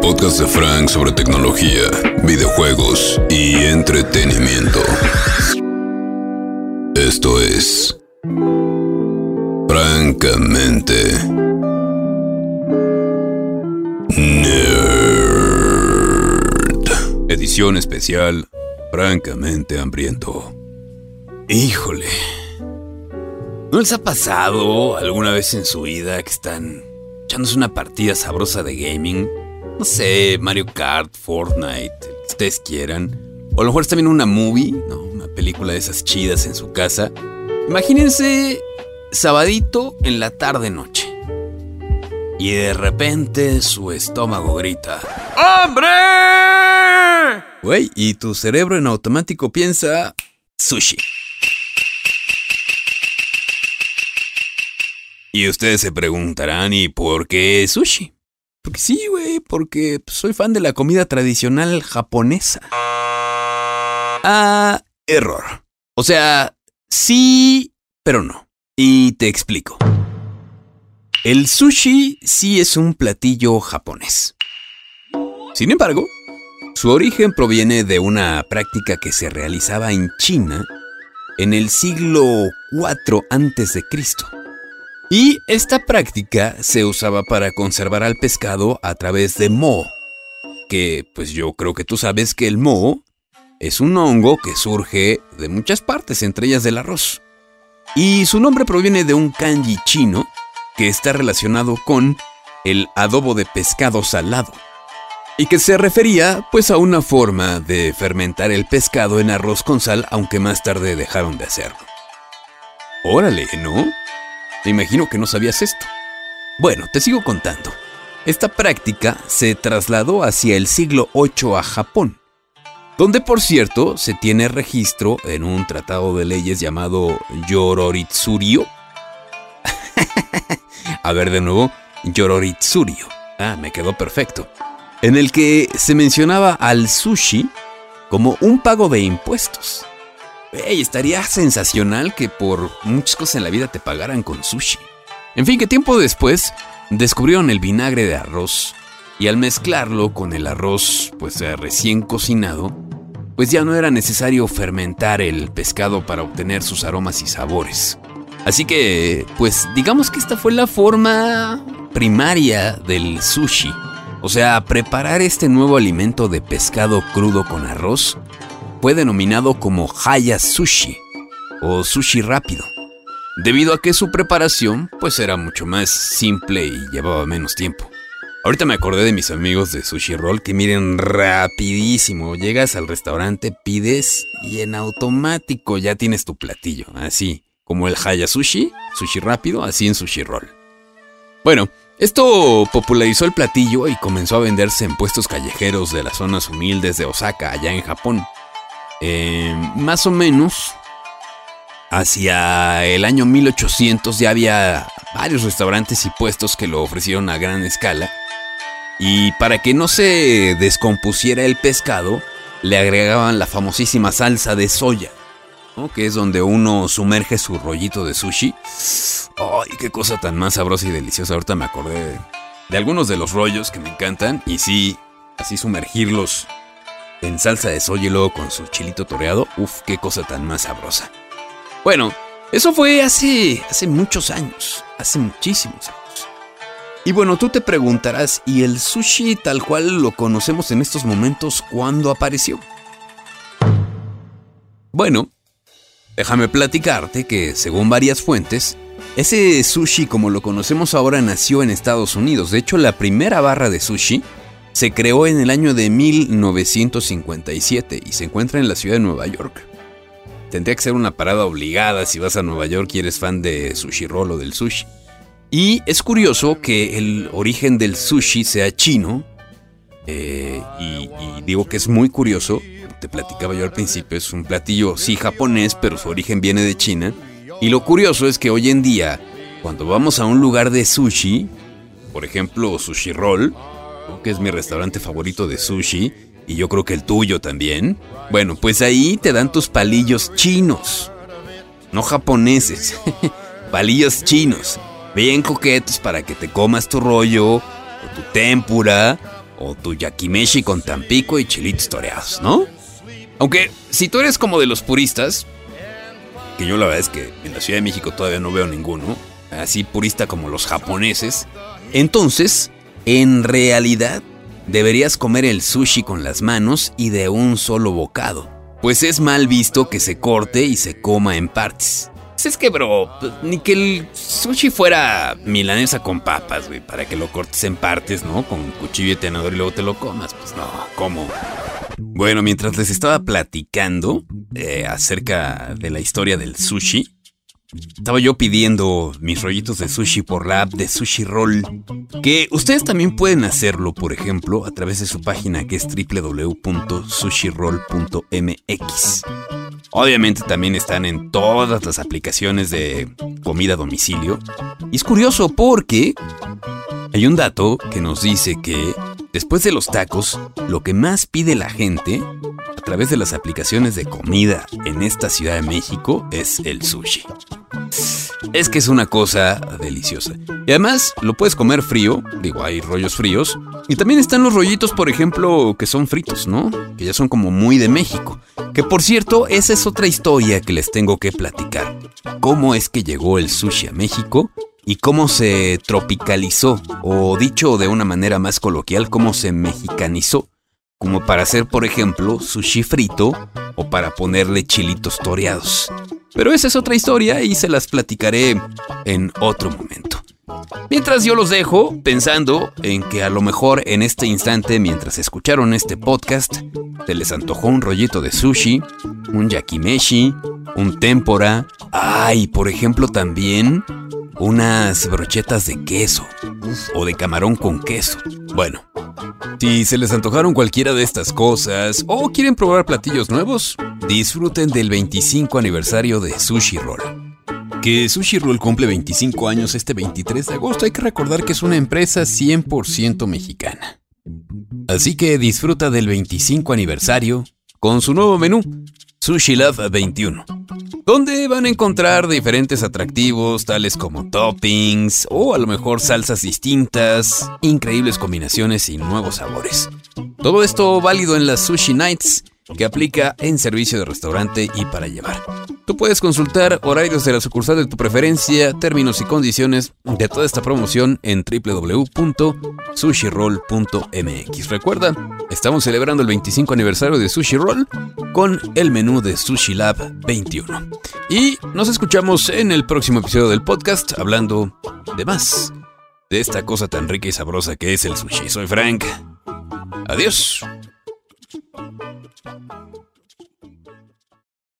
podcast de Frank sobre tecnología, videojuegos y entretenimiento. Esto es. Francamente. Nerd. Edición especial. Francamente hambriento. Híjole. ¿No les ha pasado alguna vez en su vida que están echándose una partida sabrosa de gaming? No sé, Mario Kart, Fortnite, lo que ustedes quieran. O a lo mejor están viendo una movie, ¿no? Una película de esas chidas en su casa. Imagínense sabadito en la tarde-noche. Y de repente su estómago grita: ¡Hambre! Güey, y tu cerebro en automático piensa: sushi. Y ustedes se preguntarán, ¿y por qué sushi? Porque sí, porque soy fan de la comida tradicional japonesa. Ah, error. O sea, sí, pero no. Y te explico. El sushi sí es un platillo japonés. Sin embargo, su origen proviene de una práctica que se realizaba en China en el siglo IV a.C. Y esta práctica se usaba para conservar al pescado a través de moho, que pues yo creo que tú sabes que el moho es un hongo que surge de muchas partes, entre ellas del arroz. Y su nombre proviene de un kanji chino que está relacionado con el adobo de pescado salado. Y que se refería pues a una forma de fermentar el pescado en arroz con sal, aunque más tarde dejaron de hacerlo. Órale, ¿no? Imagino que no sabías esto. Bueno, te sigo contando. Esta práctica se trasladó hacia el siglo VIII a Japón, donde por cierto se tiene registro en un tratado de leyes llamado Yororitsurio. a ver de nuevo, Yororitsurio. Ah, me quedó perfecto. En el que se mencionaba al sushi como un pago de impuestos. Estaría sensacional que por muchas cosas en la vida te pagaran con sushi. En fin, que tiempo después descubrieron el vinagre de arroz y al mezclarlo con el arroz pues eh, recién cocinado, pues ya no era necesario fermentar el pescado para obtener sus aromas y sabores. Así que, pues digamos que esta fue la forma primaria del sushi. O sea, preparar este nuevo alimento de pescado crudo con arroz fue denominado como Haya Sushi o sushi rápido, debido a que su preparación pues era mucho más simple y llevaba menos tiempo. Ahorita me acordé de mis amigos de Sushi Roll que miren rapidísimo, llegas al restaurante, pides y en automático ya tienes tu platillo, así como el Haya Sushi, sushi rápido, así en Sushi Roll. Bueno, esto popularizó el platillo y comenzó a venderse en puestos callejeros de las zonas humildes de Osaka, allá en Japón. Eh, más o menos hacia el año 1800 ya había varios restaurantes y puestos que lo ofrecieron a gran escala. Y para que no se descompusiera el pescado, le agregaban la famosísima salsa de soya, que es donde uno sumerge su rollito de sushi. ¡Ay, qué cosa tan más sabrosa y deliciosa! Ahorita me acordé de, de algunos de los rollos que me encantan. Y sí, así sumergirlos en salsa de soya y luego con su chilito toreado. Uf, qué cosa tan más sabrosa. Bueno, eso fue hace, hace muchos años, hace muchísimos años. Y bueno, tú te preguntarás, ¿y el sushi tal cual lo conocemos en estos momentos cuándo apareció? Bueno, déjame platicarte que, según varias fuentes, ese sushi como lo conocemos ahora nació en Estados Unidos. De hecho, la primera barra de sushi se creó en el año de 1957 y se encuentra en la ciudad de Nueva York. Tendría que ser una parada obligada si vas a Nueva York y eres fan de sushi roll o del sushi. Y es curioso que el origen del sushi sea chino. eh, y, y digo que es muy curioso. Te platicaba yo al principio, es un platillo sí japonés, pero su origen viene de China. Y lo curioso es que hoy en día, cuando vamos a un lugar de sushi, por ejemplo Sushi Roll. Que es mi restaurante favorito de sushi, y yo creo que el tuyo también, bueno, pues ahí te dan tus palillos chinos, no japoneses, palillos chinos, bien coquetos para que te comas tu rollo, o tu tempura, o tu yakimeshi con tampico y chilitos toreados, ¿no? Aunque si tú eres como de los puristas, que yo la verdad es que en la Ciudad de México todavía no veo ninguno, así purista como los japoneses, entonces, en realidad, deberías comer el sushi con las manos y de un solo bocado, pues es mal visto que se corte y se coma en partes. Pues es que, bro, pues, ni que el sushi fuera milanesa con papas, güey, para que lo cortes en partes, ¿no? Con cuchillo y tenedor y luego te lo comas. Pues no, ¿cómo? Bueno, mientras les estaba platicando eh, acerca de la historia del sushi, estaba yo pidiendo mis rollitos de sushi por la app de Sushi Roll, que ustedes también pueden hacerlo, por ejemplo, a través de su página que es www.sushiroll.mx. Obviamente también están en todas las aplicaciones de comida a domicilio. Y es curioso porque hay un dato que nos dice que después de los tacos, lo que más pide la gente a través de las aplicaciones de comida en esta Ciudad de México es el sushi. Es que es una cosa deliciosa. Y además lo puedes comer frío, digo, hay rollos fríos. Y también están los rollitos, por ejemplo, que son fritos, ¿no? Que ya son como muy de México. Que por cierto, esa es otra historia que les tengo que platicar. ¿Cómo es que llegó el sushi a México? Y cómo se tropicalizó, o dicho de una manera más coloquial, cómo se mexicanizó como para hacer, por ejemplo, sushi frito o para ponerle chilitos toreados. Pero esa es otra historia y se las platicaré en otro momento. Mientras yo los dejo pensando en que a lo mejor en este instante, mientras escucharon este podcast, se les antojó un rollito de sushi, un yakimeshi, un tempura, ay, por ejemplo también unas brochetas de queso o de camarón con queso. Bueno, si se les antojaron cualquiera de estas cosas o quieren probar platillos nuevos, disfruten del 25 aniversario de Sushi Roll. Que Sushi Roll cumple 25 años este 23 de agosto, hay que recordar que es una empresa 100% mexicana. Así que disfruta del 25 aniversario con su nuevo menú, Sushi Love 21 donde van a encontrar diferentes atractivos tales como toppings o a lo mejor salsas distintas, increíbles combinaciones y nuevos sabores. Todo esto válido en las Sushi Nights que aplica en servicio de restaurante y para llevar. Tú puedes consultar horarios de la sucursal de tu preferencia, términos y condiciones de toda esta promoción en www.sushiroll.mx. Recuerda, estamos celebrando el 25 aniversario de Sushi Roll con el menú de Sushi Lab 21. Y nos escuchamos en el próximo episodio del podcast hablando de más de esta cosa tan rica y sabrosa que es el sushi. Soy Frank. Adiós. Tchau, tchau.